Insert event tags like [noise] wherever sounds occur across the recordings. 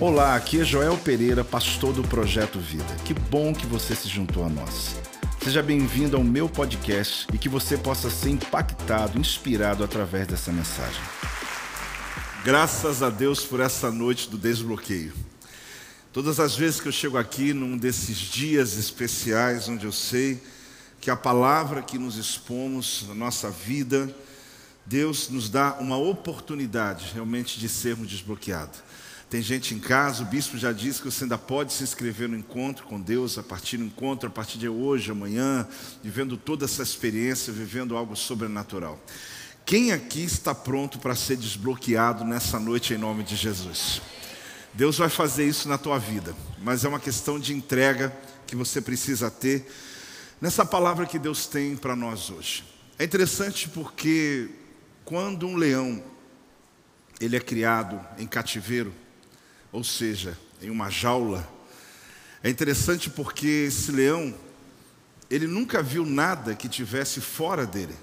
Olá, aqui é Joel Pereira, pastor do Projeto Vida. Que bom que você se juntou a nós. Seja bem-vindo ao meu podcast e que você possa ser impactado, inspirado através dessa mensagem. Graças a Deus por essa noite do desbloqueio. Todas as vezes que eu chego aqui, num desses dias especiais, onde eu sei que a palavra que nos expomos na nossa vida, Deus nos dá uma oportunidade realmente de sermos desbloqueados. Tem gente em casa, o bispo já disse que você ainda pode se inscrever no encontro com Deus a partir do encontro, a partir de hoje, amanhã, vivendo toda essa experiência, vivendo algo sobrenatural. Quem aqui está pronto para ser desbloqueado nessa noite em nome de Jesus? Deus vai fazer isso na tua vida, mas é uma questão de entrega que você precisa ter nessa palavra que Deus tem para nós hoje. É interessante porque quando um leão ele é criado em cativeiro, ou seja, em uma jaula. É interessante porque esse leão, ele nunca viu nada que tivesse fora dele.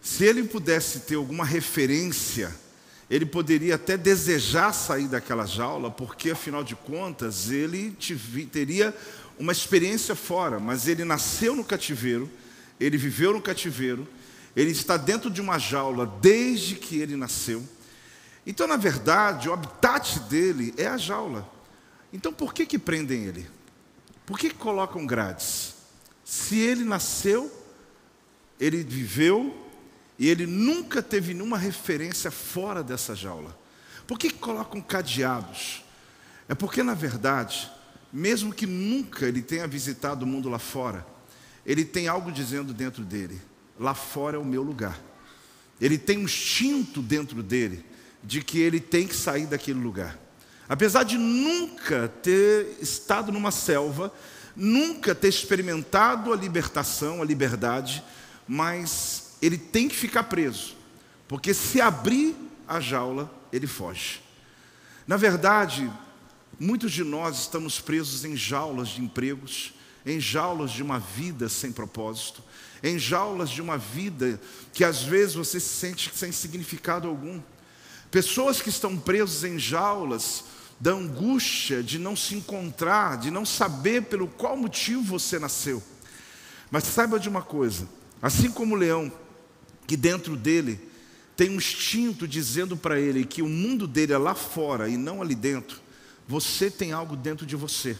Se ele pudesse ter alguma referência, ele poderia até desejar sair daquela jaula, porque afinal de contas ele teria uma experiência fora, mas ele nasceu no cativeiro, ele viveu no cativeiro, ele está dentro de uma jaula desde que ele nasceu. Então, na verdade, o habitat dele é a jaula. Então, por que, que prendem ele? Por que, que colocam grades? Se ele nasceu, ele viveu e ele nunca teve nenhuma referência fora dessa jaula. Por que, que colocam cadeados? É porque, na verdade, mesmo que nunca ele tenha visitado o mundo lá fora, ele tem algo dizendo dentro dele: lá fora é o meu lugar. Ele tem um instinto dentro dele de que ele tem que sair daquele lugar. Apesar de nunca ter estado numa selva, nunca ter experimentado a libertação, a liberdade, mas ele tem que ficar preso, porque se abrir a jaula, ele foge. Na verdade, muitos de nós estamos presos em jaulas de empregos, em jaulas de uma vida sem propósito, em jaulas de uma vida que às vezes você se sente sem significado algum. Pessoas que estão presas em jaulas da angústia de não se encontrar, de não saber pelo qual motivo você nasceu. Mas saiba de uma coisa: assim como o leão, que dentro dele tem um instinto dizendo para ele que o mundo dele é lá fora e não ali dentro, você tem algo dentro de você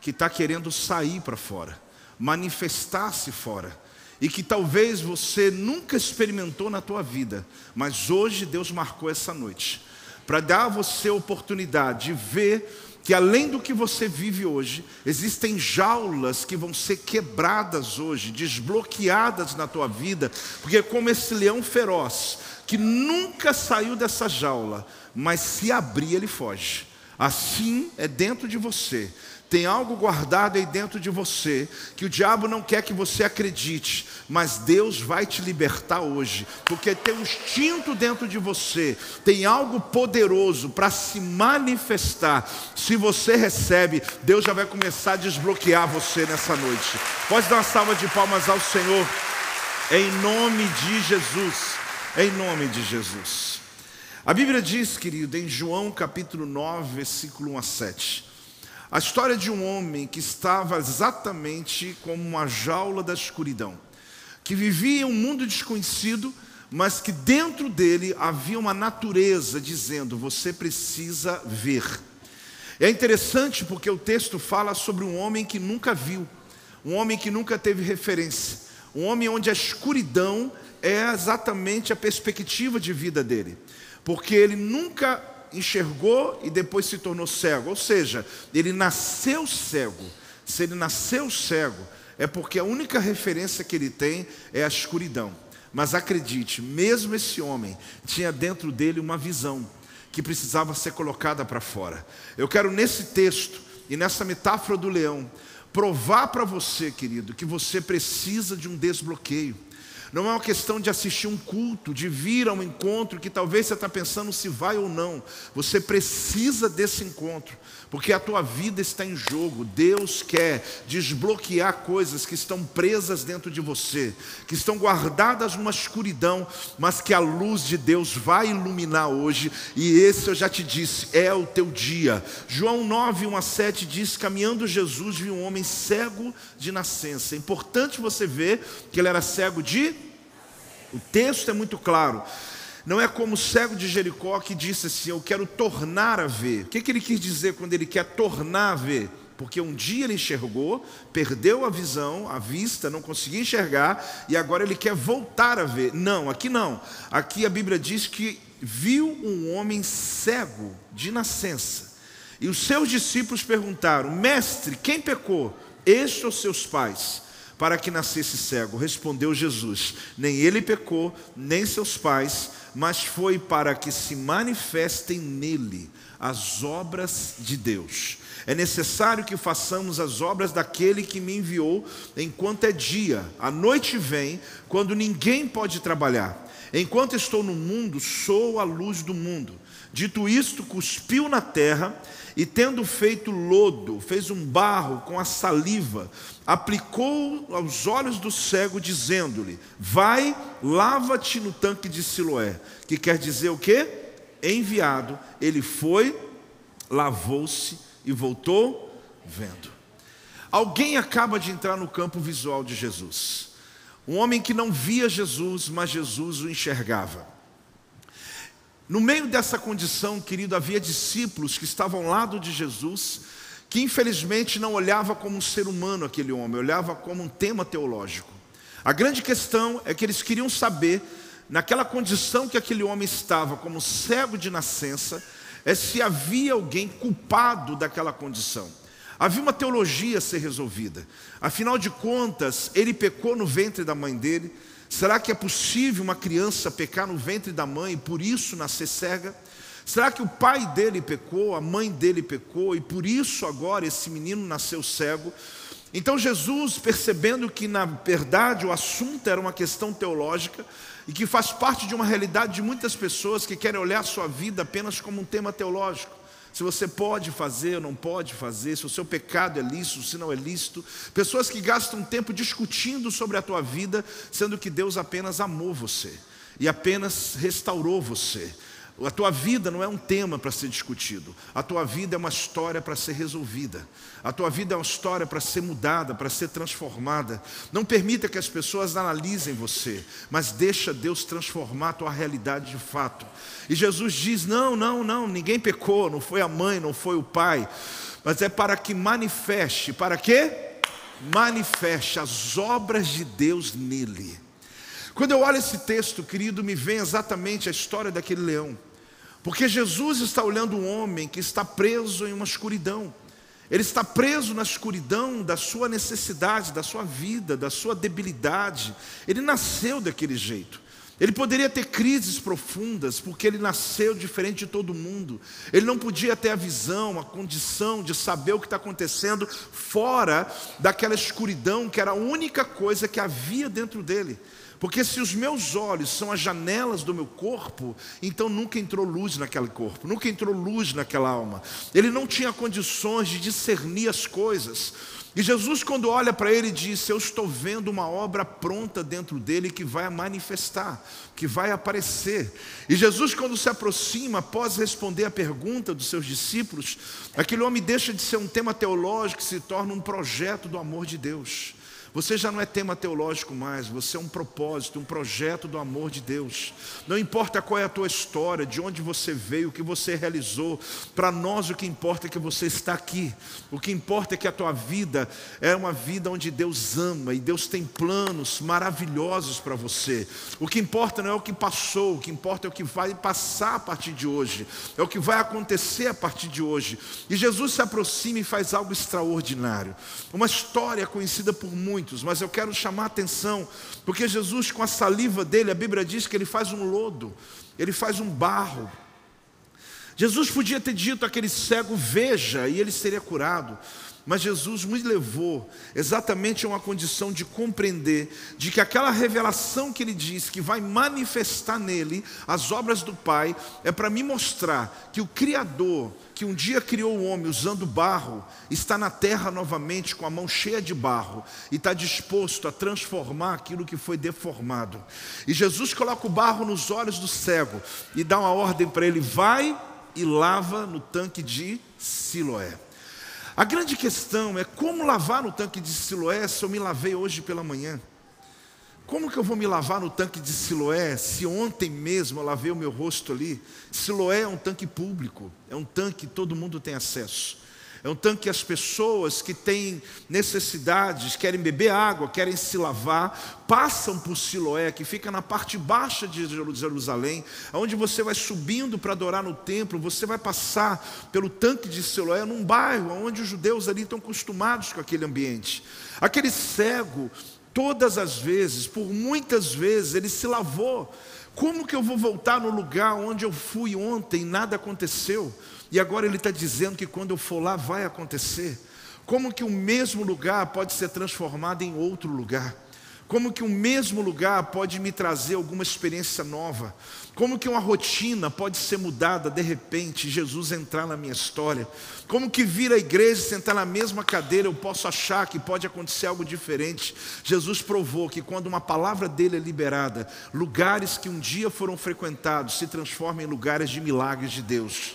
que está querendo sair para fora, manifestar-se fora e que talvez você nunca experimentou na tua vida, mas hoje Deus marcou essa noite para dar a você a oportunidade de ver que além do que você vive hoje, existem jaulas que vão ser quebradas hoje, desbloqueadas na tua vida, porque como esse leão feroz, que nunca saiu dessa jaula, mas se abrir ele foge. Assim é dentro de você. Tem algo guardado aí dentro de você que o diabo não quer que você acredite, mas Deus vai te libertar hoje, porque tem um instinto dentro de você, tem algo poderoso para se manifestar. Se você recebe, Deus já vai começar a desbloquear você nessa noite. Pode dar uma salva de palmas ao Senhor, em nome de Jesus. Em nome de Jesus. A Bíblia diz, querido, em João capítulo 9, versículo 1 a 7. A história de um homem que estava exatamente como uma jaula da escuridão, que vivia em um mundo desconhecido, mas que dentro dele havia uma natureza dizendo: você precisa ver. É interessante porque o texto fala sobre um homem que nunca viu, um homem que nunca teve referência, um homem onde a escuridão é exatamente a perspectiva de vida dele, porque ele nunca enxergou e depois se tornou cego. Ou seja, ele nasceu cego. Se ele nasceu cego, é porque a única referência que ele tem é a escuridão. Mas acredite, mesmo esse homem tinha dentro dele uma visão que precisava ser colocada para fora. Eu quero nesse texto e nessa metáfora do leão provar para você, querido, que você precisa de um desbloqueio. Não é uma questão de assistir um culto, de vir a um encontro que talvez você está pensando se vai ou não. Você precisa desse encontro, porque a tua vida está em jogo. Deus quer desbloquear coisas que estão presas dentro de você, que estão guardadas numa escuridão, mas que a luz de Deus vai iluminar hoje. E esse eu já te disse, é o teu dia. João 9, 1 a 7 diz: Caminhando Jesus viu um homem cego de nascença. É importante você ver que ele era cego de o texto é muito claro. Não é como o cego de Jericó que disse assim: Eu quero tornar a ver. O que, que ele quis dizer quando ele quer tornar a ver? Porque um dia ele enxergou, perdeu a visão, a vista, não conseguia enxergar, e agora ele quer voltar a ver. Não, aqui não. Aqui a Bíblia diz que viu um homem cego de nascença. E os seus discípulos perguntaram: Mestre, quem pecou? Este ou seus pais? Para que nascesse cego? Respondeu Jesus: Nem ele pecou, nem seus pais, mas foi para que se manifestem nele as obras de Deus. É necessário que façamos as obras daquele que me enviou enquanto é dia. A noite vem, quando ninguém pode trabalhar. Enquanto estou no mundo, sou a luz do mundo. Dito isto, cuspiu na terra e, tendo feito lodo, fez um barro com a saliva, aplicou aos olhos do cego, dizendo-lhe: Vai, lava-te no tanque de Siloé. Que quer dizer o quê? Enviado. Ele foi, lavou-se e voltou vendo. Alguém acaba de entrar no campo visual de Jesus. Um homem que não via Jesus, mas Jesus o enxergava. No meio dessa condição, querido, havia discípulos que estavam ao lado de Jesus, que infelizmente não olhava como um ser humano aquele homem, olhava como um tema teológico. A grande questão é que eles queriam saber, naquela condição que aquele homem estava, como cego de nascença, é se havia alguém culpado daquela condição. Havia uma teologia a ser resolvida. Afinal de contas, ele pecou no ventre da mãe dele, Será que é possível uma criança pecar no ventre da mãe e por isso nascer cega? Será que o pai dele pecou, a mãe dele pecou e por isso agora esse menino nasceu cego? Então Jesus, percebendo que na verdade o assunto era uma questão teológica e que faz parte de uma realidade de muitas pessoas que querem olhar sua vida apenas como um tema teológico, se você pode fazer ou não pode fazer, se o seu pecado é lícito, se não é lícito. Pessoas que gastam tempo discutindo sobre a tua vida, sendo que Deus apenas amou você e apenas restaurou você. A tua vida não é um tema para ser discutido. A tua vida é uma história para ser resolvida. A tua vida é uma história para ser mudada, para ser transformada. Não permita que as pessoas analisem você, mas deixa Deus transformar a tua realidade de fato. E Jesus diz: "Não, não, não, ninguém pecou, não foi a mãe, não foi o pai, mas é para que manifeste, para quê? Manifeste as obras de Deus nele. Quando eu olho esse texto, querido, me vem exatamente a história daquele leão. Porque Jesus está olhando um homem que está preso em uma escuridão. Ele está preso na escuridão da sua necessidade, da sua vida, da sua debilidade. Ele nasceu daquele jeito. Ele poderia ter crises profundas, porque ele nasceu diferente de todo mundo. Ele não podia ter a visão, a condição de saber o que está acontecendo fora daquela escuridão que era a única coisa que havia dentro dele. Porque se os meus olhos são as janelas do meu corpo, então nunca entrou luz naquele corpo, nunca entrou luz naquela alma. Ele não tinha condições de discernir as coisas. E Jesus, quando olha para ele, disse: Eu estou vendo uma obra pronta dentro dele que vai manifestar, que vai aparecer. E Jesus, quando se aproxima, após responder a pergunta dos seus discípulos, aquele homem deixa de ser um tema teológico e se torna um projeto do amor de Deus. Você já não é tema teológico mais, você é um propósito, um projeto do amor de Deus. Não importa qual é a tua história, de onde você veio, o que você realizou, para nós o que importa é que você está aqui. O que importa é que a tua vida é uma vida onde Deus ama e Deus tem planos maravilhosos para você. O que importa não é o que passou, o que importa é o que vai passar a partir de hoje, é o que vai acontecer a partir de hoje. E Jesus se aproxima e faz algo extraordinário. Uma história conhecida por muitos muitos, mas eu quero chamar a atenção, porque Jesus, com a saliva dele, a Bíblia diz que ele faz um lodo, ele faz um barro. Jesus podia ter dito àquele cego: veja, e ele seria curado. Mas Jesus me levou exatamente a uma condição de compreender de que aquela revelação que ele diz que vai manifestar nele as obras do Pai é para me mostrar que o Criador, que um dia criou o homem usando barro, está na terra novamente com a mão cheia de barro e está disposto a transformar aquilo que foi deformado. E Jesus coloca o barro nos olhos do cego e dá uma ordem para ele: vai e lava no tanque de Siloé. A grande questão é como lavar no tanque de Siloé se eu me lavei hoje pela manhã? Como que eu vou me lavar no tanque de Siloé se ontem mesmo eu lavei o meu rosto ali? Siloé é um tanque público, é um tanque que todo mundo tem acesso. É um tanque que as pessoas que têm necessidades, querem beber água, querem se lavar, passam por Siloé, que fica na parte baixa de Jerusalém, onde você vai subindo para adorar no templo, você vai passar pelo tanque de Siloé, num bairro onde os judeus ali estão acostumados com aquele ambiente. Aquele cego, todas as vezes, por muitas vezes, ele se lavou. Como que eu vou voltar no lugar onde eu fui ontem e nada aconteceu? E agora ele está dizendo que quando eu for lá vai acontecer. Como que o mesmo lugar pode ser transformado em outro lugar? Como que o mesmo lugar pode me trazer alguma experiência nova? Como que uma rotina pode ser mudada de repente, Jesus entrar na minha história? Como que vir à igreja e sentar na mesma cadeira, eu posso achar que pode acontecer algo diferente? Jesus provou que quando uma palavra dele é liberada, lugares que um dia foram frequentados se transformam em lugares de milagres de Deus.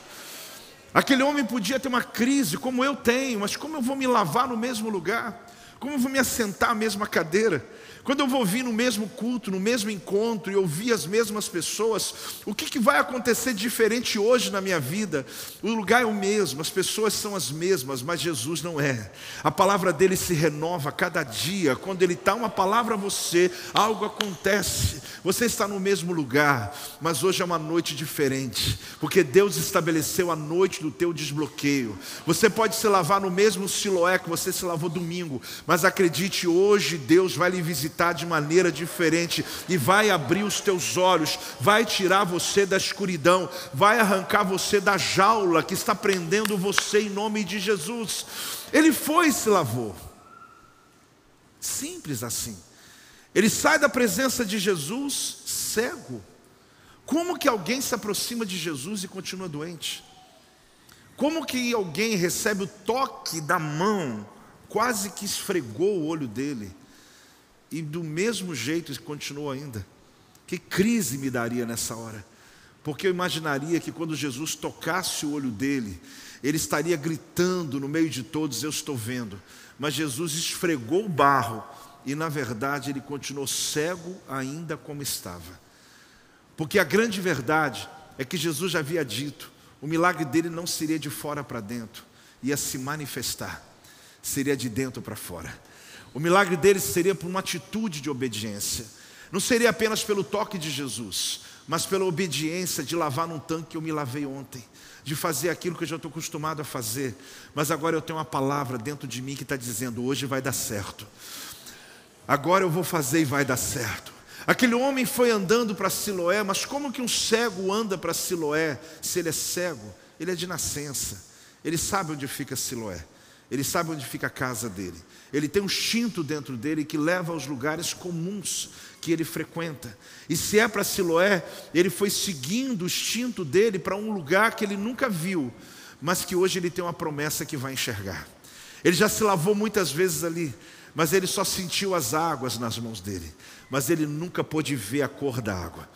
Aquele homem podia ter uma crise, como eu tenho, mas como eu vou me lavar no mesmo lugar? Como eu vou me assentar à mesma cadeira? Quando eu vou vir no mesmo culto, no mesmo encontro e ouvir as mesmas pessoas, o que, que vai acontecer diferente hoje na minha vida? O lugar é o mesmo, as pessoas são as mesmas, mas Jesus não é. A palavra dele se renova cada dia. Quando ele dá uma palavra a você, algo acontece. Você está no mesmo lugar, mas hoje é uma noite diferente, porque Deus estabeleceu a noite do teu desbloqueio. Você pode se lavar no mesmo siloé que você se lavou domingo, mas acredite, hoje Deus vai lhe visitar visitar de maneira diferente e vai abrir os teus olhos, vai tirar você da escuridão, vai arrancar você da jaula que está prendendo você em nome de Jesus. Ele foi e se lavou. Simples assim. Ele sai da presença de Jesus cego. Como que alguém se aproxima de Jesus e continua doente? Como que alguém recebe o toque da mão, quase que esfregou o olho dele, e do mesmo jeito continua ainda. Que crise me daria nessa hora? Porque eu imaginaria que quando Jesus tocasse o olho dele, ele estaria gritando no meio de todos: Eu estou vendo. Mas Jesus esfregou o barro e, na verdade, ele continuou cego ainda como estava. Porque a grande verdade é que Jesus já havia dito: o milagre dele não seria de fora para dentro, ia se manifestar, seria de dentro para fora. O milagre deles seria por uma atitude de obediência. Não seria apenas pelo toque de Jesus, mas pela obediência de lavar num tanque que eu me lavei ontem, de fazer aquilo que eu já estou acostumado a fazer. Mas agora eu tenho uma palavra dentro de mim que está dizendo: hoje vai dar certo. Agora eu vou fazer e vai dar certo. Aquele homem foi andando para Siloé, mas como que um cego anda para Siloé se ele é cego? Ele é de nascença, ele sabe onde fica Siloé. Ele sabe onde fica a casa dele. Ele tem um instinto dentro dele que leva aos lugares comuns que ele frequenta. E se é para Siloé, ele foi seguindo o instinto dele para um lugar que ele nunca viu, mas que hoje ele tem uma promessa que vai enxergar. Ele já se lavou muitas vezes ali, mas ele só sentiu as águas nas mãos dele, mas ele nunca pôde ver a cor da água.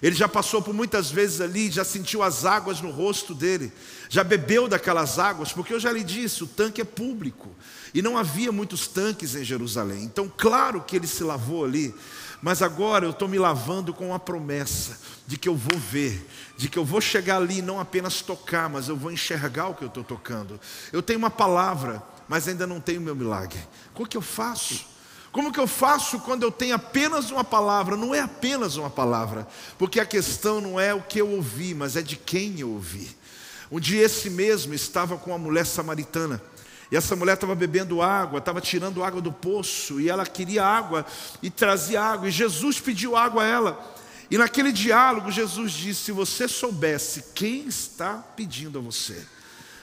Ele já passou por muitas vezes ali, já sentiu as águas no rosto dele, já bebeu daquelas águas, porque eu já lhe disse: o tanque é público e não havia muitos tanques em Jerusalém. Então, claro que ele se lavou ali, mas agora eu estou me lavando com a promessa de que eu vou ver, de que eu vou chegar ali não apenas tocar, mas eu vou enxergar o que eu estou tocando. Eu tenho uma palavra, mas ainda não tenho meu milagre. O que eu faço? Como que eu faço quando eu tenho apenas uma palavra? Não é apenas uma palavra, porque a questão não é o que eu ouvi, mas é de quem eu ouvi. Um dia esse mesmo estava com uma mulher samaritana. E essa mulher estava bebendo água, estava tirando água do poço, e ela queria água e trazia água, e Jesus pediu água a ela. E naquele diálogo, Jesus disse: Se você soubesse quem está pedindo a você,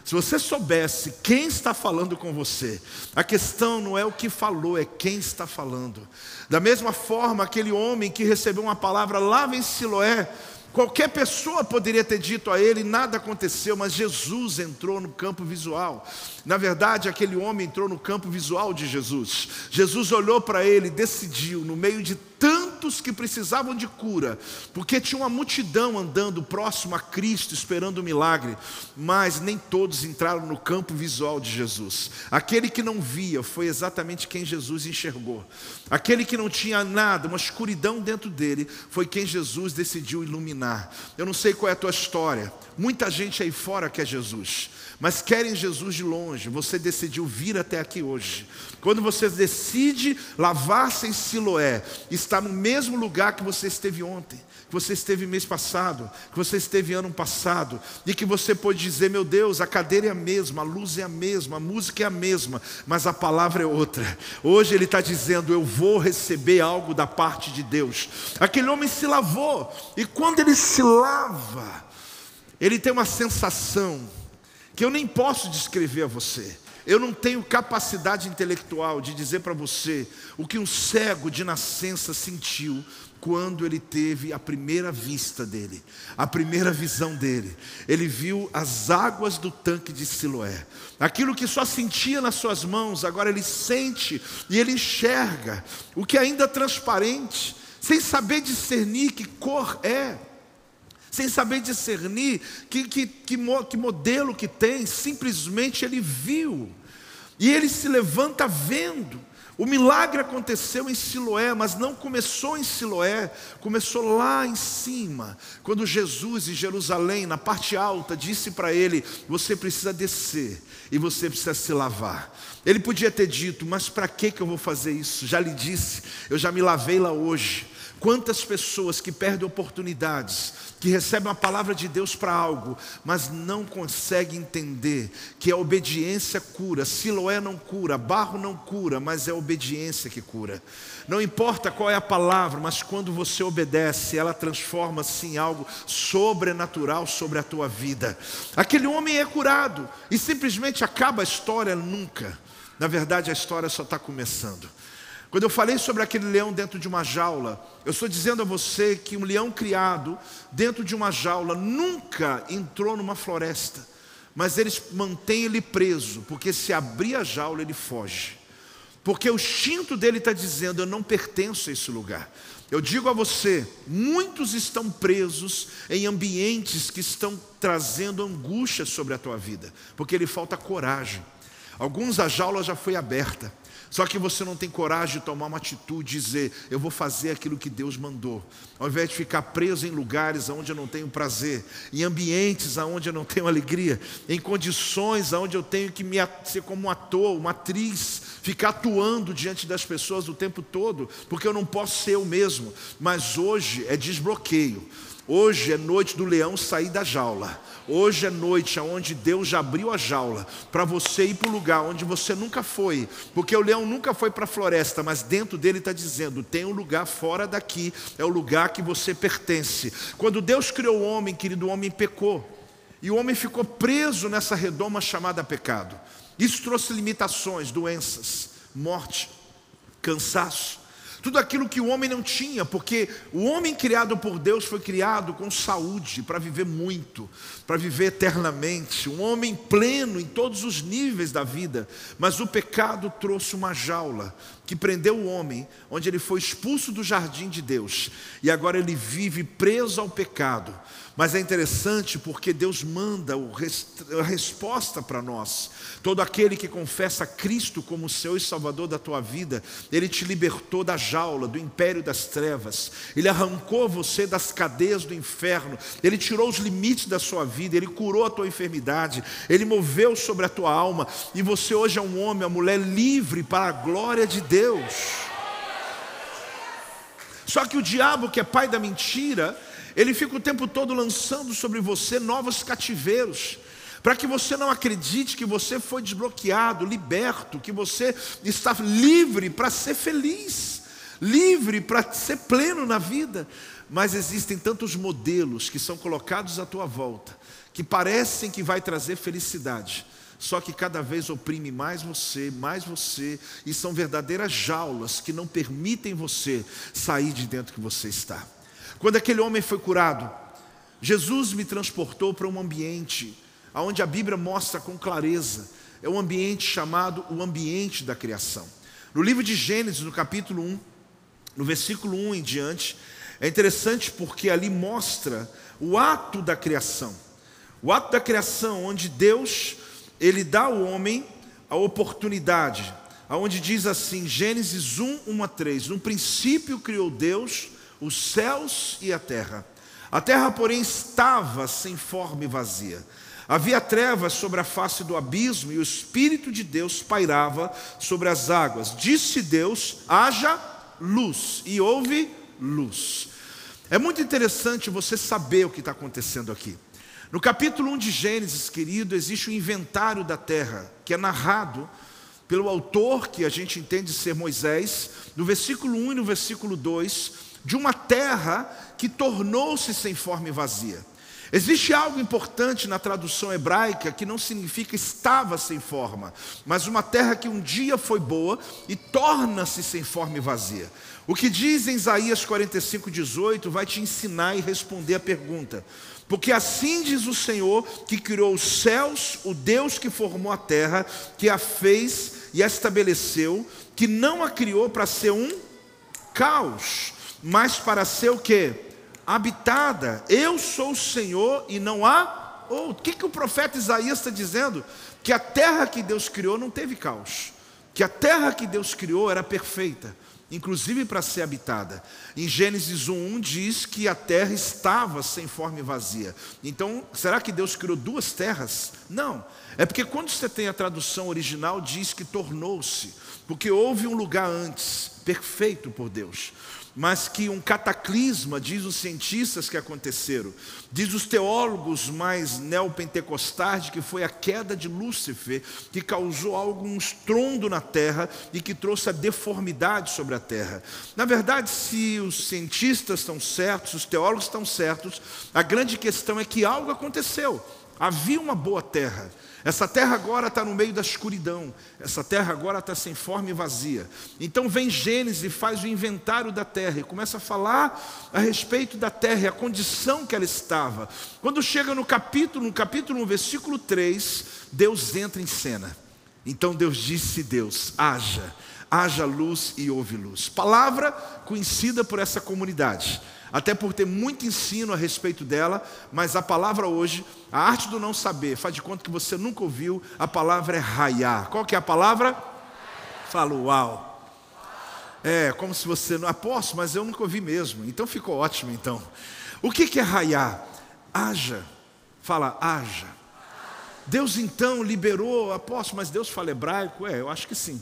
se você soubesse quem está falando com você, a questão não é o que falou, é quem está falando. Da mesma forma, aquele homem que recebeu uma palavra lá em Siloé, Qualquer pessoa poderia ter dito a ele, nada aconteceu, mas Jesus entrou no campo visual. Na verdade, aquele homem entrou no campo visual de Jesus. Jesus olhou para ele, decidiu, no meio de tantos que precisavam de cura, porque tinha uma multidão andando próximo a Cristo, esperando o milagre, mas nem todos entraram no campo visual de Jesus. Aquele que não via foi exatamente quem Jesus enxergou. Aquele que não tinha nada, uma escuridão dentro dele, foi quem Jesus decidiu iluminar. Eu não sei qual é a tua história. Muita gente aí fora quer Jesus, mas querem Jesus de longe. Você decidiu vir até aqui hoje. Quando você decide lavar-se em Siloé, está no mesmo lugar que você esteve ontem, que você esteve mês passado, que você esteve ano passado, e que você pode dizer: meu Deus, a cadeira é a mesma, a luz é a mesma, a música é a mesma, mas a palavra é outra. Hoje ele está dizendo: eu vou receber algo da parte de Deus. Aquele homem se lavou, e quando ele se lava, ele tem uma sensação que eu nem posso descrever a você. Eu não tenho capacidade intelectual de dizer para você o que um cego de nascença sentiu quando ele teve a primeira vista dele, a primeira visão dele. Ele viu as águas do tanque de Siloé. Aquilo que só sentia nas suas mãos, agora ele sente e ele enxerga o que ainda é transparente, sem saber discernir que cor é sem saber discernir que, que, que, que modelo que tem, simplesmente ele viu. E ele se levanta vendo. O milagre aconteceu em Siloé, mas não começou em Siloé, começou lá em cima, quando Jesus em Jerusalém, na parte alta, disse para ele: Você precisa descer e você precisa se lavar. Ele podia ter dito: Mas para que eu vou fazer isso? Já lhe disse, eu já me lavei lá hoje. Quantas pessoas que perdem oportunidades, que recebem a palavra de Deus para algo, mas não conseguem entender que a obediência cura, Siloé não cura, barro não cura, mas é a obediência que cura. Não importa qual é a palavra, mas quando você obedece, ela transforma-se em algo sobrenatural sobre a tua vida. Aquele homem é curado e simplesmente acaba a história nunca. Na verdade, a história só está começando. Quando eu falei sobre aquele leão dentro de uma jaula, eu estou dizendo a você que um leão criado dentro de uma jaula nunca entrou numa floresta, mas eles mantêm ele preso, porque se abrir a jaula ele foge. Porque o instinto dele está dizendo: eu não pertenço a esse lugar. Eu digo a você: muitos estão presos em ambientes que estão trazendo angústia sobre a tua vida, porque lhe falta coragem. Alguns a jaula já foi aberta, só que você não tem coragem de tomar uma atitude, dizer, eu vou fazer aquilo que Deus mandou. Ao invés de ficar preso em lugares onde eu não tenho prazer, em ambientes onde eu não tenho alegria, em condições onde eu tenho que me, ser como um ator, uma atriz, ficar atuando diante das pessoas o tempo todo, porque eu não posso ser eu mesmo. Mas hoje é desbloqueio. Hoje é noite do leão sair da jaula. Hoje é noite onde Deus já abriu a jaula para você ir para o lugar onde você nunca foi, porque o leão nunca foi para a floresta, mas dentro dele está dizendo: tem um lugar fora daqui, é o lugar que você pertence. Quando Deus criou o homem, querido, o homem pecou, e o homem ficou preso nessa redoma chamada pecado. Isso trouxe limitações, doenças, morte, cansaço tudo aquilo que o homem não tinha, porque o homem criado por Deus foi criado com saúde, para viver muito, para viver eternamente, um homem pleno em todos os níveis da vida, mas o pecado trouxe uma jaula que prendeu o homem, onde ele foi expulso do jardim de Deus, e agora ele vive preso ao pecado. Mas é interessante porque Deus manda a resposta para nós. Todo aquele que confessa Cristo como Senhor e Salvador da tua vida, Ele te libertou da jaula, do império das trevas, Ele arrancou você das cadeias do inferno, Ele tirou os limites da sua vida, Ele curou a tua enfermidade, Ele moveu sobre a tua alma, e você hoje é um homem, uma mulher livre para a glória de Deus. Só que o diabo, que é pai da mentira, ele fica o tempo todo lançando sobre você novos cativeiros, para que você não acredite que você foi desbloqueado, liberto, que você está livre para ser feliz, livre para ser pleno na vida. mas existem tantos modelos que são colocados à tua volta, que parecem que vai trazer felicidade, só que cada vez oprime mais você, mais você, e são verdadeiras jaulas que não permitem você sair de dentro que você está. Quando aquele homem foi curado, Jesus me transportou para um ambiente onde a Bíblia mostra com clareza, é um ambiente chamado o ambiente da criação. No livro de Gênesis, no capítulo 1, no versículo 1 em diante, é interessante porque ali mostra o ato da criação. O ato da criação, onde Deus, ele dá ao homem a oportunidade, aonde diz assim, Gênesis 1, 1 a 3, no princípio criou Deus os céus e a terra. A terra, porém, estava sem forma e vazia. Havia trevas sobre a face do abismo e o Espírito de Deus pairava sobre as águas. Disse Deus: haja luz, e houve luz. É muito interessante você saber o que está acontecendo aqui. No capítulo 1 de Gênesis, querido, existe o inventário da terra, que é narrado pelo autor, que a gente entende ser Moisés, no versículo 1 e no versículo 2, de uma terra que tornou-se sem forma e vazia. Existe algo importante na tradução hebraica que não significa estava sem forma, mas uma terra que um dia foi boa e torna-se sem forma e vazia. O que diz em Isaías 45, 18 vai te ensinar e responder a pergunta. Porque assim diz o Senhor que criou os céus, o Deus que formou a terra, que a fez e a estabeleceu, que não a criou para ser um caos, mas para ser o que? habitada. Eu sou o Senhor e não há outro. O que, que o profeta Isaías está dizendo? Que a terra que Deus criou não teve caos. Que a terra que Deus criou era perfeita, inclusive para ser habitada. Em Gênesis 1:1 diz que a terra estava sem forma e vazia. Então, será que Deus criou duas terras? Não. É porque quando você tem a tradução original diz que tornou-se, porque houve um lugar antes, perfeito por Deus mas que um cataclisma, diz os cientistas que aconteceram, diz os teólogos mais neopentecostais, que foi a queda de Lúcifer, que causou algum estrondo na terra e que trouxe a deformidade sobre a terra. Na verdade, se os cientistas estão certos, os teólogos estão certos, a grande questão é que algo aconteceu. Havia uma boa terra, essa terra agora está no meio da escuridão. Essa terra agora está sem forma e vazia. Então vem Gênesis e faz o inventário da terra e começa a falar a respeito da terra e a condição que ela estava. Quando chega no capítulo, no capítulo 1, versículo 3, Deus entra em cena. Então Deus disse: Deus, haja, haja luz e houve luz. Palavra conhecida por essa comunidade até por ter muito ensino a respeito dela, mas a palavra hoje, a arte do não saber, faz de conta que você nunca ouviu, a palavra é raiar. Qual que é a palavra? Fala, uau. É, como se você não aposto, mas eu nunca ouvi mesmo. Então ficou ótimo então. O que, que é raiar? Haja. Fala, haja. Deus então liberou, aposto, mas Deus fala hebraico? É, eu acho que sim.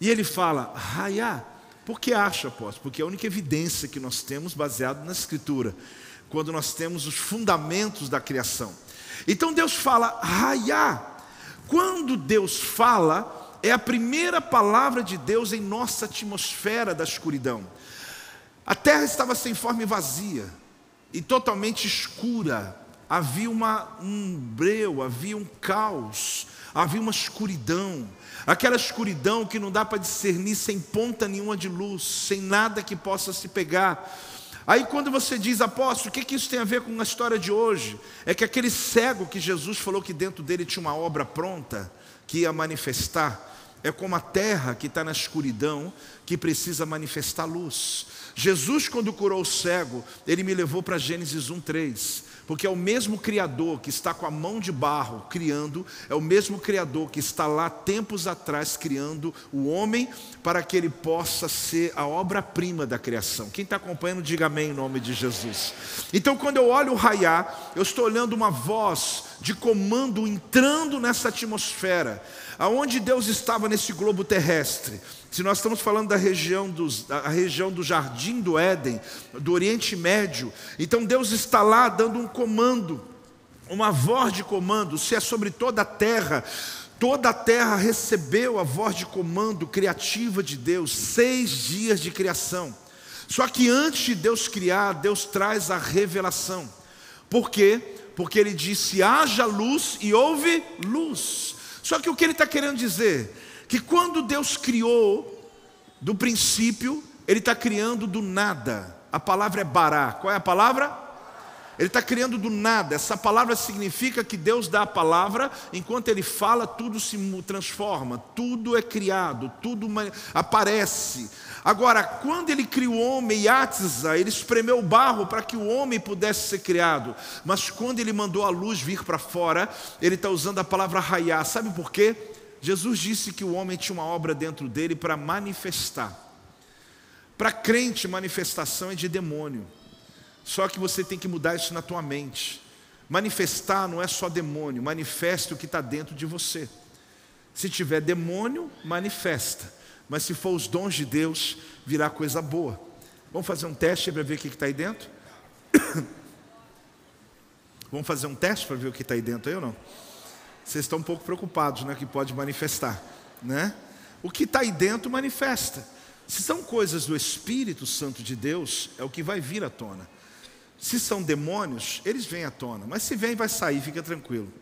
E ele fala, raiar por que acha, apóstolo? Porque é a única evidência que nós temos baseado na Escritura, quando nós temos os fundamentos da criação. Então Deus fala, raiar. Quando Deus fala, é a primeira palavra de Deus em nossa atmosfera da escuridão. A terra estava sem forma e vazia, e totalmente escura. Havia uma, um breu, havia um caos, havia uma escuridão aquela escuridão que não dá para discernir sem ponta nenhuma de luz, sem nada que possa se pegar. Aí quando você diz, apóstolo, o que, que isso tem a ver com a história de hoje? É que aquele cego que Jesus falou que dentro dele tinha uma obra pronta, que ia manifestar, é como a terra que está na escuridão, que precisa manifestar luz. Jesus, quando curou o cego, ele me levou para Gênesis 1,3 porque é o mesmo Criador que está com a mão de barro criando, é o mesmo Criador que está lá tempos atrás criando o homem para que ele possa ser a obra-prima da criação. Quem está acompanhando, diga amém em nome de Jesus. Então, quando eu olho o raiar, eu estou olhando uma voz de comando entrando nessa atmosfera, aonde Deus estava nesse globo terrestre. Se nós estamos falando da região, dos, da região do Jardim do Éden, do Oriente Médio, então Deus está lá dando um comando, uma voz de comando, se é sobre toda a terra, toda a terra recebeu a voz de comando criativa de Deus, seis dias de criação. Só que antes de Deus criar, Deus traz a revelação. Por quê? Porque ele disse: haja luz e houve luz. Só que o que ele está querendo dizer? Que quando Deus criou, do princípio, ele está criando do nada. A palavra é bará. Qual é a palavra? Ele está criando do nada. Essa palavra significa que Deus dá a palavra, enquanto Ele fala, tudo se transforma, tudo é criado, tudo aparece. Agora, quando Ele criou o homem, Yatza, Ele espremeu o barro para que o homem pudesse ser criado. Mas quando Ele mandou a luz vir para fora, Ele está usando a palavra raiar. Sabe por quê? Jesus disse que o homem tinha uma obra dentro dele para manifestar. Para crente, manifestação é de demônio. Só que você tem que mudar isso na tua mente. Manifestar não é só demônio, manifeste o que está dentro de você. Se tiver demônio, manifesta. Mas se for os dons de Deus, virá coisa boa. Vamos fazer um teste para ver o que está aí dentro? [coughs] Vamos fazer um teste para ver o que está aí dentro aí ou não? Vocês estão um pouco preocupados, né? Que pode manifestar, né? O que está aí dentro manifesta. Se são coisas do Espírito Santo de Deus, é o que vai vir à tona. Se são demônios, eles vêm à tona. Mas se vem, vai sair, fica tranquilo.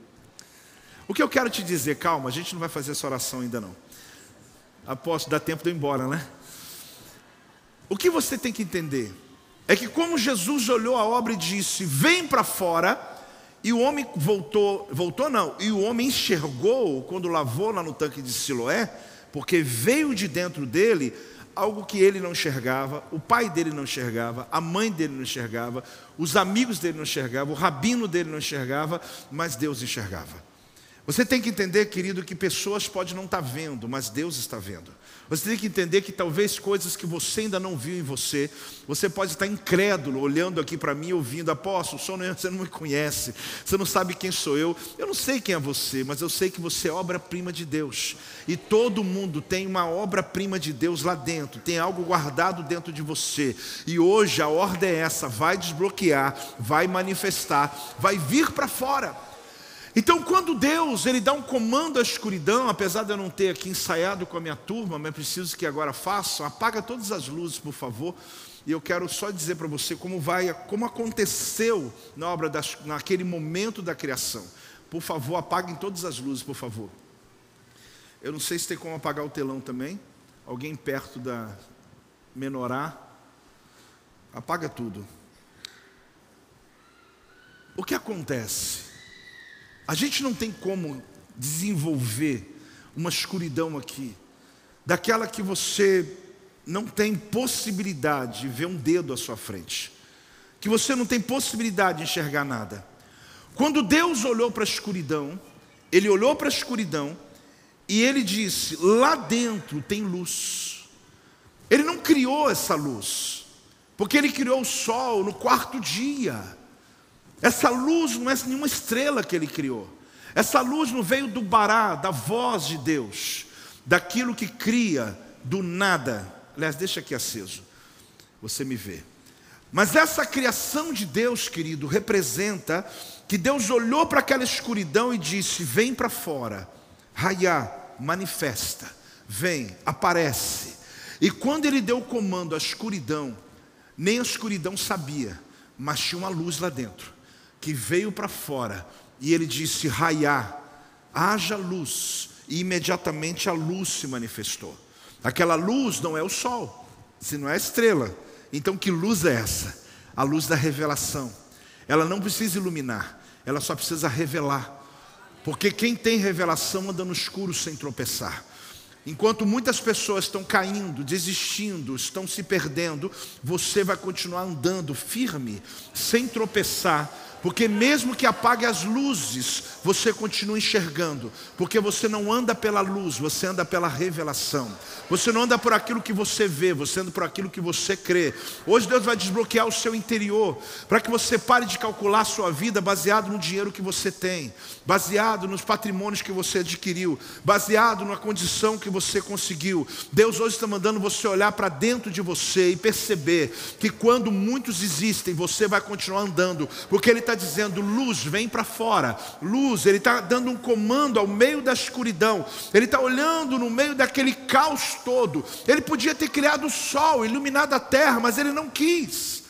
O que eu quero te dizer, calma, a gente não vai fazer essa oração ainda não. Aposto, dá tempo de eu ir embora, né? O que você tem que entender é que como Jesus olhou a obra e disse: "Vem para fora", e o homem voltou, voltou não, e o homem enxergou quando lavou lá no tanque de Siloé, porque veio de dentro dele algo que ele não enxergava, o pai dele não enxergava, a mãe dele não enxergava, os amigos dele não enxergavam, o rabino dele não enxergava, mas Deus enxergava. Você tem que entender, querido, que pessoas podem não estar vendo, mas Deus está vendo. Você tem que entender que talvez coisas que você ainda não viu em você, você pode estar incrédulo, olhando aqui para mim, ouvindo, apóstolo, você não me conhece, você não sabe quem sou eu. Eu não sei quem é você, mas eu sei que você é obra-prima de Deus. E todo mundo tem uma obra-prima de Deus lá dentro, tem algo guardado dentro de você. E hoje a ordem é essa: vai desbloquear, vai manifestar, vai vir para fora. Então, quando Deus ele dá um comando à escuridão, apesar de eu não ter aqui ensaiado com a minha turma, mas preciso que agora façam, apaga todas as luzes, por favor. E eu quero só dizer para você como vai, como aconteceu na obra das, naquele momento da criação. Por favor, apaguem todas as luzes, por favor. Eu não sei se tem como apagar o telão também. Alguém perto da menorá, apaga tudo. O que acontece? A gente não tem como desenvolver uma escuridão aqui, daquela que você não tem possibilidade de ver um dedo à sua frente, que você não tem possibilidade de enxergar nada. Quando Deus olhou para a escuridão, Ele olhou para a escuridão e Ele disse: lá dentro tem luz. Ele não criou essa luz, porque Ele criou o sol no quarto dia. Essa luz não é nenhuma estrela que ele criou. Essa luz não veio do bará, da voz de Deus, daquilo que cria do nada. Aliás, deixa aqui aceso, você me vê. Mas essa criação de Deus, querido, representa que Deus olhou para aquela escuridão e disse: Vem para fora, Raiá, manifesta, vem, aparece. E quando ele deu o comando à escuridão, nem a escuridão sabia, mas tinha uma luz lá dentro que veio para fora e ele disse: Raiá, haja luz. E imediatamente a luz se manifestou. Aquela luz não é o sol, se não é a estrela. Então que luz é essa? A luz da revelação. Ela não precisa iluminar, ela só precisa revelar. Porque quem tem revelação anda no escuro sem tropeçar. Enquanto muitas pessoas estão caindo, desistindo, estão se perdendo, você vai continuar andando firme, sem tropeçar, porque mesmo que apague as luzes, você continua enxergando, porque você não anda pela luz, você anda pela revelação. Você não anda por aquilo que você vê, você anda por aquilo que você crê. Hoje Deus vai desbloquear o seu interior, para que você pare de calcular a sua vida baseado no dinheiro que você tem, baseado nos patrimônios que você adquiriu, baseado na condição que você conseguiu. Deus hoje está mandando você olhar para dentro de você e perceber que quando muitos existem, você vai continuar andando, porque Ele está está dizendo: luz, vem para fora. Luz, ele está dando um comando ao meio da escuridão. Ele está olhando no meio daquele caos todo. Ele podia ter criado o sol, iluminado a terra, mas ele não quis.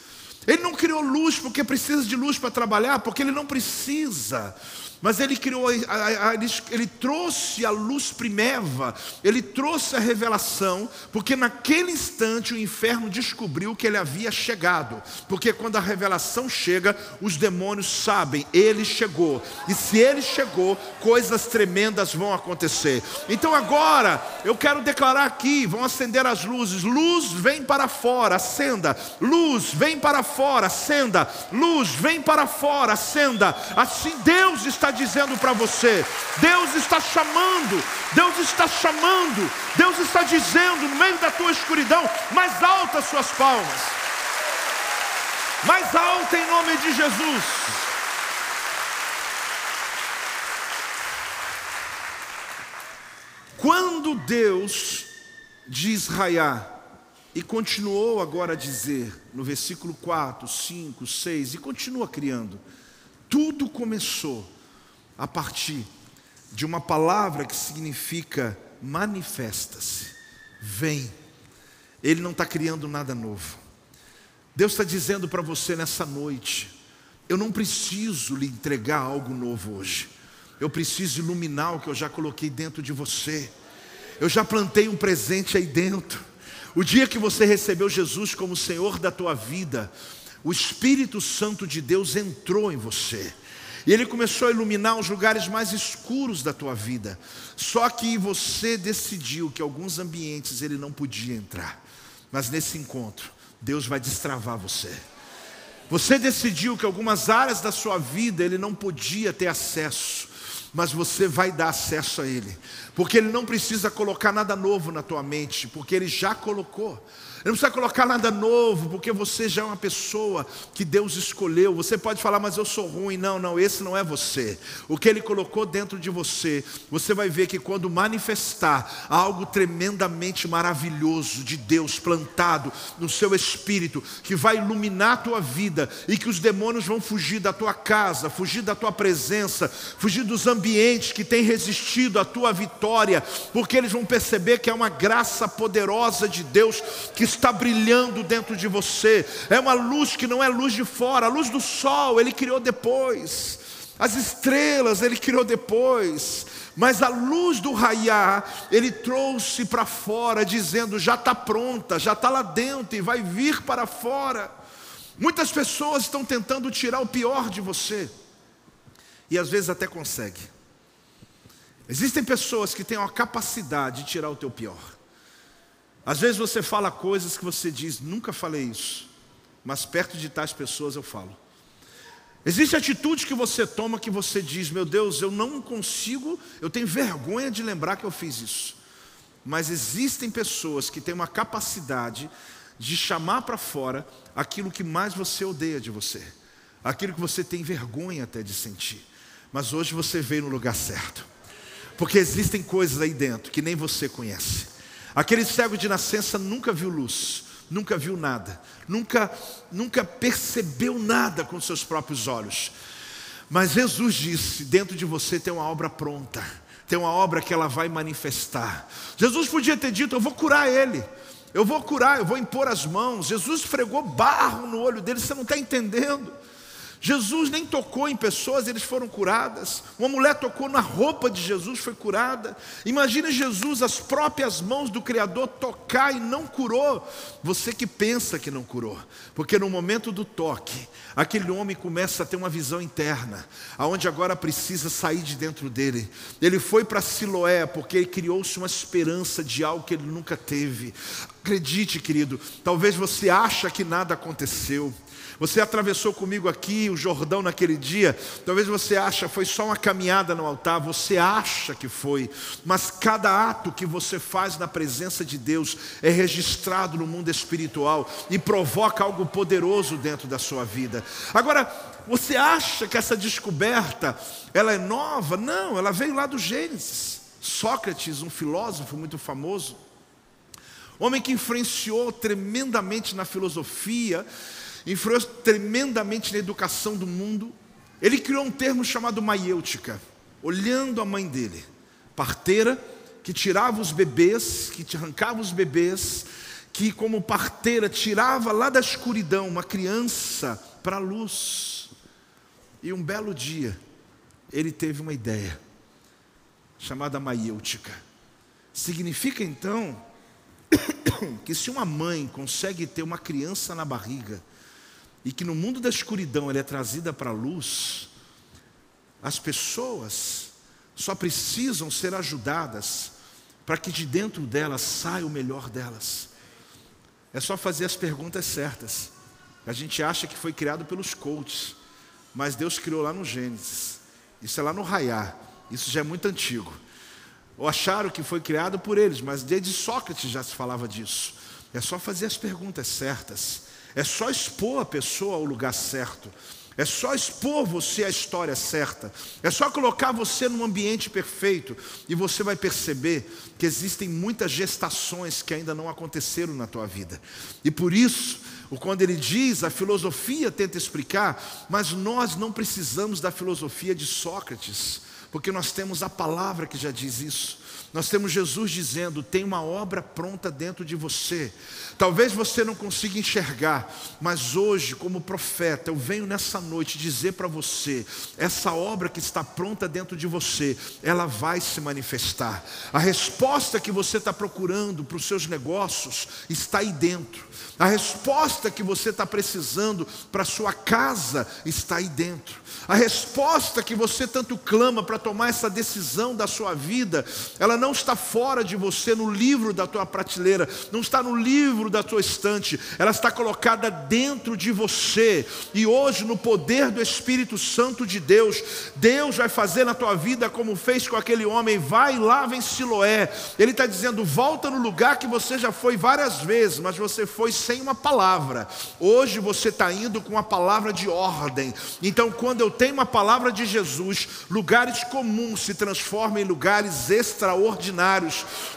Ele não criou luz porque precisa de luz para trabalhar, porque ele não precisa. Mas ele criou, ele trouxe a luz primeva, ele trouxe a revelação, porque naquele instante o inferno descobriu que ele havia chegado. Porque quando a revelação chega, os demônios sabem, ele chegou. E se ele chegou, coisas tremendas vão acontecer. Então agora, eu quero declarar aqui: vão acender as luzes. Luz vem para fora, acenda. Luz vem para fora, acenda. Luz vem para fora, acenda. Assim Deus está dizendo para você: Deus está chamando, Deus está chamando, Deus está dizendo no meio da tua escuridão, mais alta as suas palmas, mais alta em nome de Jesus. Quando Deus diz raiar, e continuou agora a dizer, no versículo 4, 5, 6, e continua criando, tudo começou a partir de uma palavra que significa manifesta-se, vem. Ele não está criando nada novo. Deus está dizendo para você nessa noite: eu não preciso lhe entregar algo novo hoje. Eu preciso iluminar o que eu já coloquei dentro de você. Eu já plantei um presente aí dentro. O dia que você recebeu Jesus como Senhor da tua vida, o Espírito Santo de Deus entrou em você. E ele começou a iluminar os lugares mais escuros da tua vida. Só que você decidiu que alguns ambientes ele não podia entrar. Mas nesse encontro, Deus vai destravar você. Você decidiu que algumas áreas da sua vida ele não podia ter acesso mas você vai dar acesso a Ele, porque Ele não precisa colocar nada novo na tua mente, porque Ele já colocou. Não precisa colocar nada novo, porque você já é uma pessoa que Deus escolheu. Você pode falar, mas eu sou ruim. Não, não, esse não é você. O que Ele colocou dentro de você, você vai ver que quando manifestar algo tremendamente maravilhoso de Deus plantado no seu espírito, que vai iluminar a tua vida e que os demônios vão fugir da tua casa, fugir da tua presença, fugir dos ambientes que têm resistido à tua vitória, porque eles vão perceber que é uma graça poderosa de Deus que está brilhando dentro de você. É uma luz que não é luz de fora, a luz do sol ele criou depois. As estrelas ele criou depois. Mas a luz do raiar, ele trouxe para fora, dizendo: já está pronta, já está lá dentro e vai vir para fora. Muitas pessoas estão tentando tirar o pior de você, e às vezes até consegue. Existem pessoas que têm a capacidade de tirar o teu pior. Às vezes você fala coisas que você diz, nunca falei isso, mas perto de tais pessoas eu falo. Existe atitude que você toma que você diz, meu Deus, eu não consigo, eu tenho vergonha de lembrar que eu fiz isso. Mas existem pessoas que têm uma capacidade de chamar para fora aquilo que mais você odeia de você, aquilo que você tem vergonha até de sentir. Mas hoje você veio no lugar certo, porque existem coisas aí dentro que nem você conhece. Aquele cego de nascença nunca viu luz, nunca viu nada, nunca, nunca percebeu nada com seus próprios olhos. Mas Jesus disse: dentro de você tem uma obra pronta, tem uma obra que ela vai manifestar. Jesus podia ter dito: eu vou curar ele. Eu vou curar, eu vou impor as mãos. Jesus fregou barro no olho dele, você não está entendendo. Jesus nem tocou em pessoas, eles foram curadas. Uma mulher tocou na roupa de Jesus, foi curada. Imagina Jesus, as próprias mãos do Criador tocar e não curou. Você que pensa que não curou, porque no momento do toque, aquele homem começa a ter uma visão interna, aonde agora precisa sair de dentro dele. Ele foi para Siloé porque criou-se uma esperança de algo que ele nunca teve. Acredite, querido, talvez você acha que nada aconteceu. Você atravessou comigo aqui o Jordão naquele dia. Talvez você acha foi só uma caminhada no altar. Você acha que foi, mas cada ato que você faz na presença de Deus é registrado no mundo espiritual e provoca algo poderoso dentro da sua vida. Agora, você acha que essa descoberta ela é nova? Não, ela veio lá do Gênesis. Sócrates, um filósofo muito famoso, homem que influenciou tremendamente na filosofia, influenciou tremendamente na educação do mundo. Ele criou um termo chamado maiêutica, olhando a mãe dele, parteira, que tirava os bebês, que arrancava os bebês, que como parteira tirava lá da escuridão uma criança para a luz. E um belo dia, ele teve uma ideia, chamada maiêutica. Significa então [coughs] que se uma mãe consegue ter uma criança na barriga, e que no mundo da escuridão ela é trazida para a luz, as pessoas só precisam ser ajudadas para que de dentro delas saia o melhor delas. É só fazer as perguntas certas. A gente acha que foi criado pelos coaches, mas Deus criou lá no Gênesis. Isso é lá no Raiá. Isso já é muito antigo. Ou acharam que foi criado por eles, mas desde Sócrates já se falava disso. É só fazer as perguntas certas. É só expor a pessoa ao lugar certo. É só expor você à história certa. É só colocar você num ambiente perfeito e você vai perceber que existem muitas gestações que ainda não aconteceram na tua vida. E por isso, quando ele diz, a filosofia tenta explicar, mas nós não precisamos da filosofia de Sócrates, porque nós temos a palavra que já diz isso. Nós temos Jesus dizendo: tem uma obra pronta dentro de você. Talvez você não consiga enxergar, mas hoje, como profeta, eu venho nessa noite dizer para você: essa obra que está pronta dentro de você, ela vai se manifestar. A resposta que você está procurando para os seus negócios está aí dentro. A resposta que você está precisando para a sua casa está aí dentro. A resposta que você tanto clama para tomar essa decisão da sua vida, ela não está fora de você no livro da tua prateleira, não está no livro da tua estante, ela está colocada dentro de você. E hoje, no poder do Espírito Santo de Deus, Deus vai fazer na tua vida como fez com aquele homem, vai lá, vem Siloé. Ele está dizendo: volta no lugar que você já foi várias vezes, mas você foi sem uma palavra. Hoje você está indo com uma palavra de ordem. Então, quando eu tenho uma palavra de Jesus, lugares comuns se transformam em lugares extraordinários.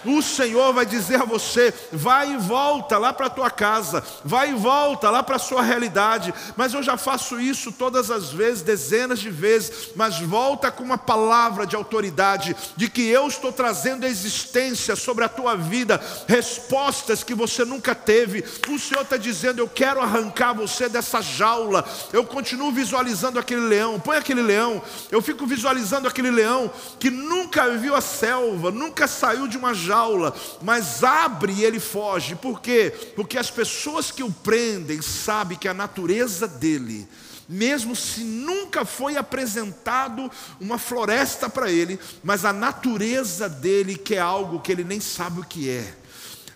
O Senhor vai dizer a você: vai e volta lá para a tua casa, vai e volta lá para a sua realidade. Mas eu já faço isso todas as vezes, dezenas de vezes. Mas volta com uma palavra de autoridade, de que eu estou trazendo a existência sobre a tua vida, respostas que você nunca teve. O Senhor está dizendo: eu quero arrancar você dessa jaula. Eu continuo visualizando aquele leão leão, põe aquele leão. Eu fico visualizando aquele leão que nunca viu a selva, nunca saiu de uma jaula, mas abre e ele foge. Por quê? Porque as pessoas que o prendem sabem que a natureza dele, mesmo se nunca foi apresentado uma floresta para ele, mas a natureza dele que é algo que ele nem sabe o que é.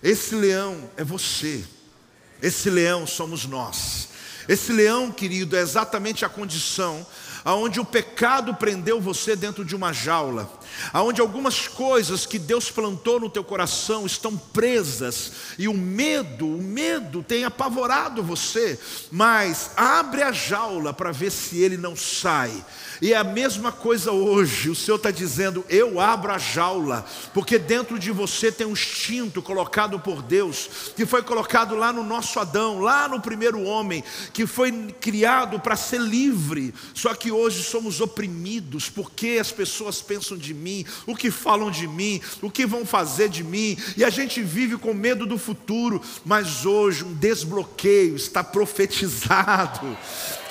Esse leão é você. Esse leão somos nós. Esse leão, querido, é exatamente a condição aonde o pecado prendeu você dentro de uma jaula, aonde algumas coisas que Deus plantou no teu coração estão presas e o medo, o medo tem apavorado você, mas abre a jaula para ver se ele não sai. E é a mesma coisa hoje. O Senhor está dizendo: Eu abro a jaula, porque dentro de você tem um instinto colocado por Deus, que foi colocado lá no nosso Adão, lá no primeiro homem, que foi criado para ser livre. Só que hoje somos oprimidos, porque as pessoas pensam de mim, o que falam de mim, o que vão fazer de mim, e a gente vive com medo do futuro. Mas hoje um desbloqueio está profetizado.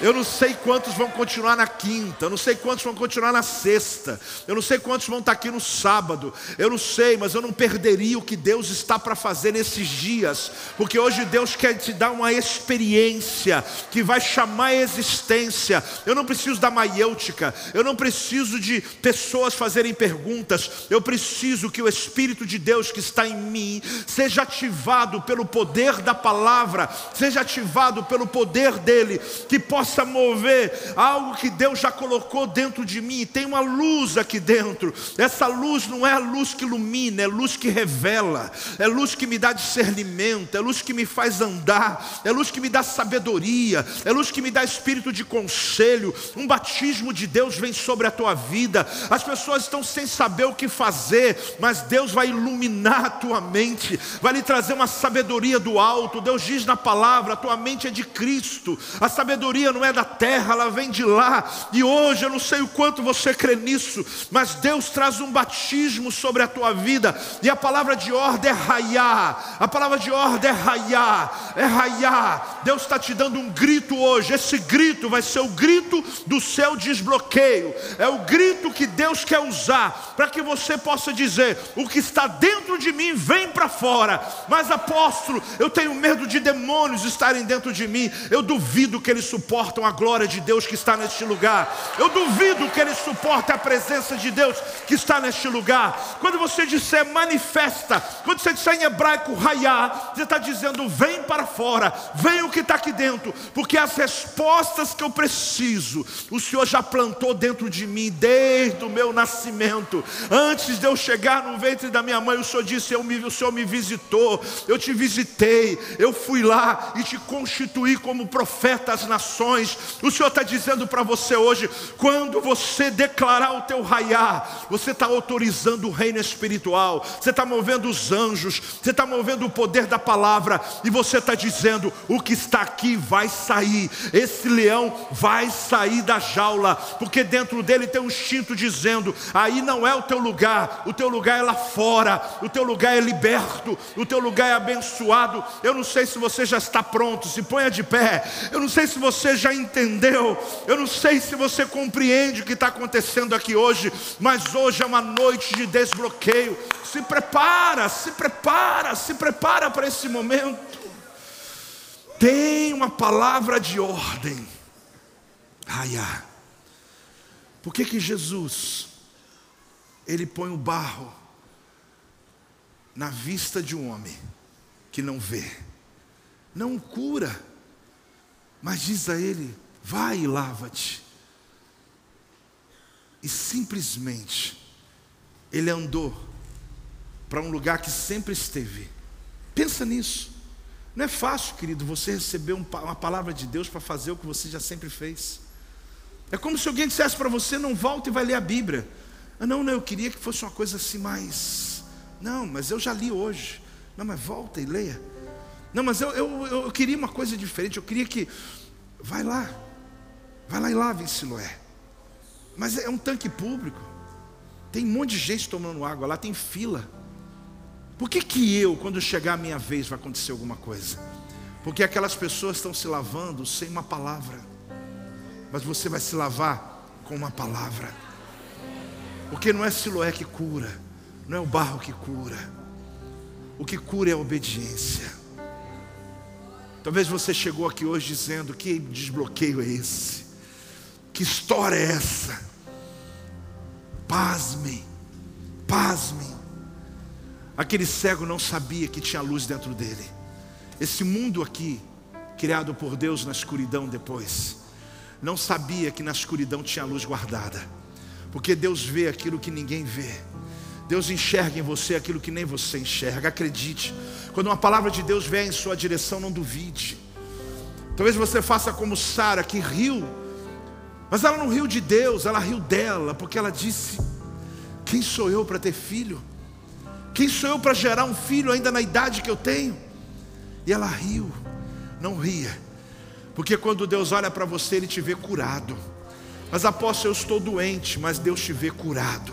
Eu não sei quantos vão continuar na quinta, eu não sei quantos vão continuar na sexta, eu não sei quantos vão estar aqui no sábado, eu não sei, mas eu não perderia o que Deus está para fazer nesses dias, porque hoje Deus quer te dar uma experiência que vai chamar a existência. Eu não preciso da maiêutica, eu não preciso de pessoas fazerem perguntas, eu preciso que o Espírito de Deus que está em mim seja ativado pelo poder da palavra, seja ativado pelo poder dele, que possa mover algo que Deus já colocou dentro de mim. Tem uma luz aqui dentro. Essa luz não é a luz que ilumina, é luz que revela, é luz que me dá discernimento, é luz que me faz andar, é luz que me dá sabedoria, é luz que me dá espírito de conselho, um batismo de Deus vem sobre a tua vida. As pessoas estão sem saber o que fazer, mas Deus vai iluminar a tua mente, vai lhe trazer uma sabedoria do alto. Deus diz na palavra: a tua mente é de Cristo, a sabedoria não é da terra, ela vem de lá. E hoje eu não sei o quanto você crê nisso, mas Deus traz um batismo sobre a tua vida, e a palavra de ordem é raiar, a palavra de ordem é raiar, é raiar. Deus está te dando um grito hoje, esse grito vai ser o grito do seu desbloqueio, é o grito que Deus quer usar para que você possa dizer: o que está dentro de mim vem para fora, mas apóstolo, eu tenho medo de demônios estarem dentro de mim, eu duvido que eles suportam a glória de Deus que está neste lugar, eu duvido que eles suportem a presença de Deus que está neste lugar. Quando você disser manifesta, quando você disser em hebraico raiar, você está dizendo vem para fora, vem o que está aqui dentro, porque as respostas que eu preciso, o Senhor já plantou dentro de mim desde o meu nascimento. Antes de eu chegar no ventre da minha mãe, o Senhor disse: eu me, O Senhor me visitou, eu te visitei, eu fui lá e te constituí como profeta às nações. O Senhor está dizendo para você hoje: quando você declarar o teu raiar, você está autorizando o reino espiritual, você está movendo os anjos, você está movendo o poder da palavra, e você está dizendo: o que está aqui vai sair, esse leão vai sair da jaula, porque dentro dele tem um instinto dizendo: aí não é o teu lugar, o teu lugar é lá fora, o teu lugar é liberto, o teu lugar é abençoado. Eu não sei se você já está pronto, se ponha de pé, eu não sei se você já entendeu, eu não sei se você compreende o que está acontecendo aqui hoje, mas hoje é uma noite de desbloqueio. Se prepara, se prepara, se prepara para esse momento. Tem uma palavra de ordem. Ai, ai. Por que que Jesus ele põe o barro na vista de um homem que não vê? Não cura, mas diz a ele: vai e lava-te. E simplesmente ele andou para um lugar que sempre esteve. Pensa nisso. Não é fácil, querido, você receber uma palavra de Deus para fazer o que você já sempre fez. É como se alguém dissesse para você: não volta e vai ler a Bíblia. Ah, não, não, eu queria que fosse uma coisa assim mais. Não, mas eu já li hoje. Não, mas volta e leia. Não, mas eu, eu, eu queria uma coisa diferente. Eu queria que. Vai lá. Vai lá e lave em Siloé. Mas é um tanque público. Tem um monte de gente tomando água lá, tem fila. Por que, que eu, quando chegar a minha vez, vai acontecer alguma coisa? Porque aquelas pessoas estão se lavando sem uma palavra mas você vai se lavar com uma palavra. Porque não é Siloé que cura, não é o barro que cura. O que cura é a obediência. Talvez você chegou aqui hoje dizendo: que desbloqueio é esse? Que história é essa? Pasmem, pasmem. Aquele cego não sabia que tinha luz dentro dele. Esse mundo aqui, criado por Deus na escuridão depois, não sabia que na escuridão tinha luz guardada, porque Deus vê aquilo que ninguém vê. Deus enxerga em você aquilo que nem você enxerga. Acredite. Quando uma palavra de Deus vier em sua direção, não duvide. Talvez você faça como Sara, que riu, mas ela não riu de Deus, ela riu dela, porque ela disse: Quem sou eu para ter filho? Quem sou eu para gerar um filho ainda na idade que eu tenho? E ela riu, não ria porque quando Deus olha para você, Ele te vê curado. Mas apóstolo, eu estou doente, mas Deus te vê curado.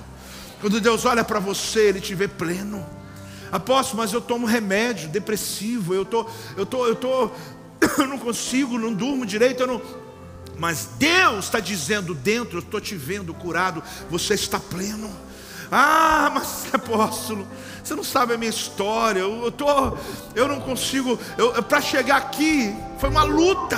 Quando Deus olha para você, Ele te vê pleno. Apóstolo, mas eu tomo remédio depressivo, eu tô, eu tô, eu tô, [coughs] eu não consigo, não durmo direito, eu não. Mas Deus está dizendo dentro, eu estou te vendo curado, você está pleno. Ah, mas [laughs] apóstolo, você não sabe a minha história. Eu, eu, tô, eu não consigo. Para chegar aqui foi uma luta.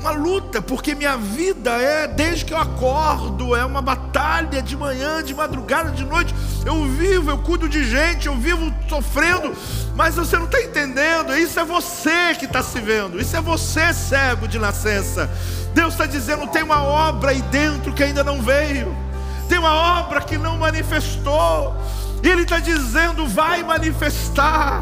Uma luta, porque minha vida é desde que eu acordo, é uma batalha de manhã, de madrugada, de noite. Eu vivo, eu cuido de gente, eu vivo sofrendo, mas você não está entendendo. Isso é você que está se vendo, isso é você cego de nascença. Deus está dizendo: tem uma obra aí dentro que ainda não veio tem uma obra que não manifestou, e Ele está dizendo: vai manifestar.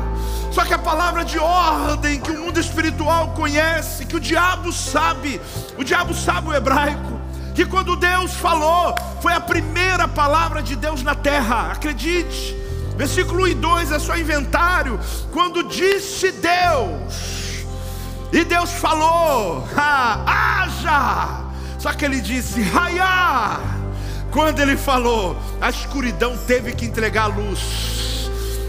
Só que a palavra de ordem que o mundo espiritual conhece, que o diabo sabe, o diabo sabe o hebraico, que quando Deus falou, foi a primeira palavra de Deus na terra, acredite. Versículo 1 e 2 é só inventário. Quando disse Deus, e Deus falou, ah, haja. Só que ele disse, raiá. Quando ele falou, a escuridão teve que entregar a luz.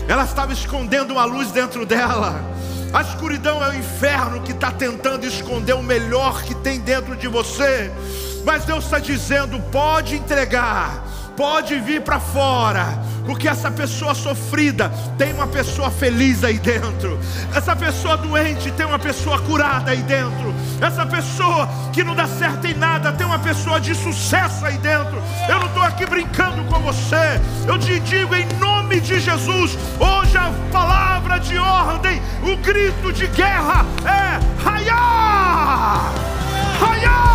Ela estava escondendo uma luz dentro dela. A escuridão é o inferno que está tentando esconder o melhor que tem dentro de você. Mas Deus está dizendo: pode entregar, pode vir para fora, porque essa pessoa sofrida tem uma pessoa feliz aí dentro, essa pessoa doente tem uma pessoa curada aí dentro, essa pessoa que não dá certo em nada tem uma pessoa de sucesso aí dentro. Eu não estou aqui brincando com você, eu te digo em nome de Jesus, hoje a palavra de ordem, o grito de guerra é raiar, raiar,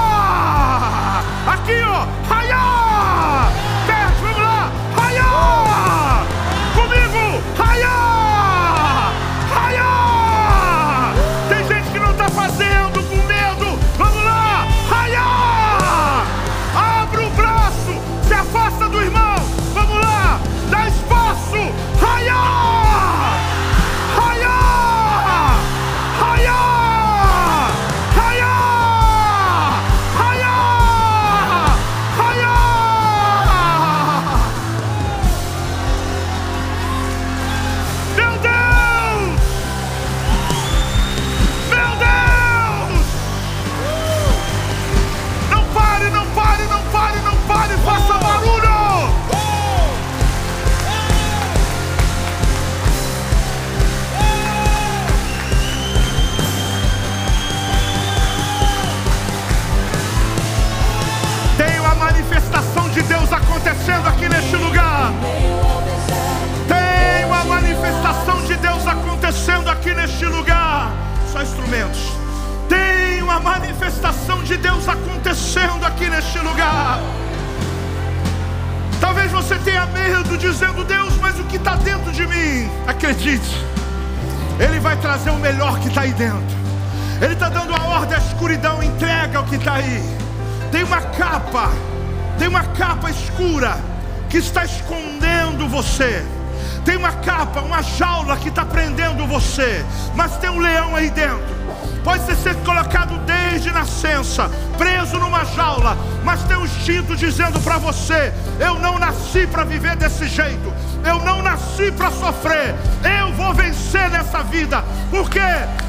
dizendo para você: eu não nasci para viver desse jeito, eu não nasci para sofrer, eu vou vencer nessa vida. Por quê?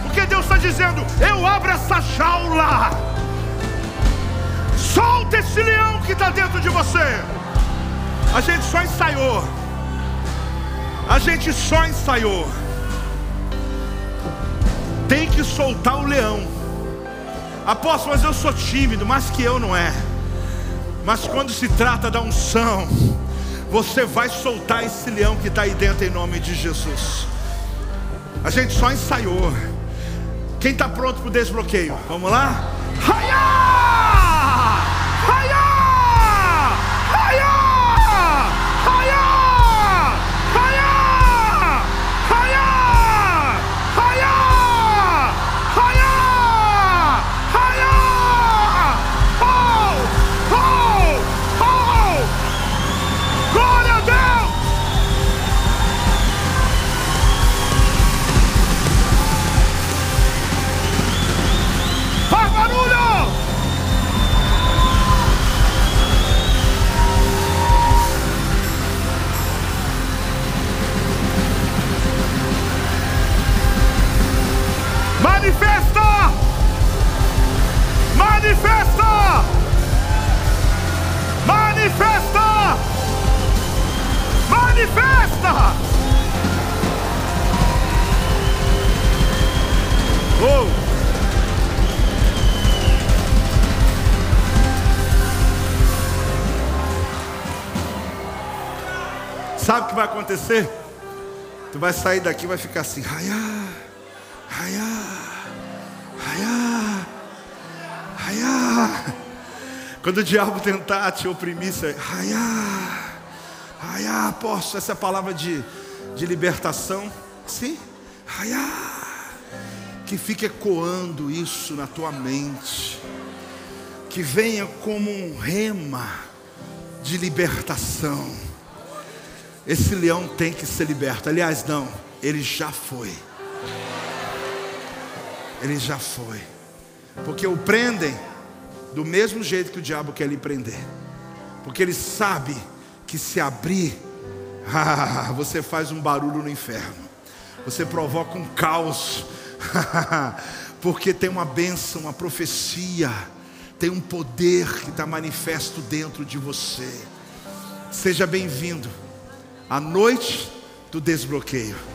Porque Deus está dizendo: eu abro essa jaula Solta esse leão que está dentro de você. A gente só ensaiou. A gente só ensaiou. Tem que soltar o leão. Apóstolo, mas eu sou tímido, mas que eu não é. Mas quando se trata da unção, você vai soltar esse leão que está aí dentro em nome de Jesus. A gente só ensaiou. Quem está pronto para o desbloqueio? Vamos lá? Raiá! acontecer? Tu vai sair daqui e vai ficar assim, raiá, raiá, raiá, raiá. Quando o diabo tentar te oprimir, você raiá, raiá, posso, essa é a palavra de, de libertação. Sim, raiá, que fique ecoando isso na tua mente que venha como um rema de libertação. Esse leão tem que ser liberto. Aliás, não, ele já foi. Ele já foi. Porque o prendem do mesmo jeito que o diabo quer lhe prender. Porque ele sabe que se abrir, [laughs] ah, você faz um barulho no inferno. Você provoca um caos. [laughs] Porque tem uma bênção, uma profecia, tem um poder que está manifesto dentro de você. Seja bem-vindo à noite do desbloqueio.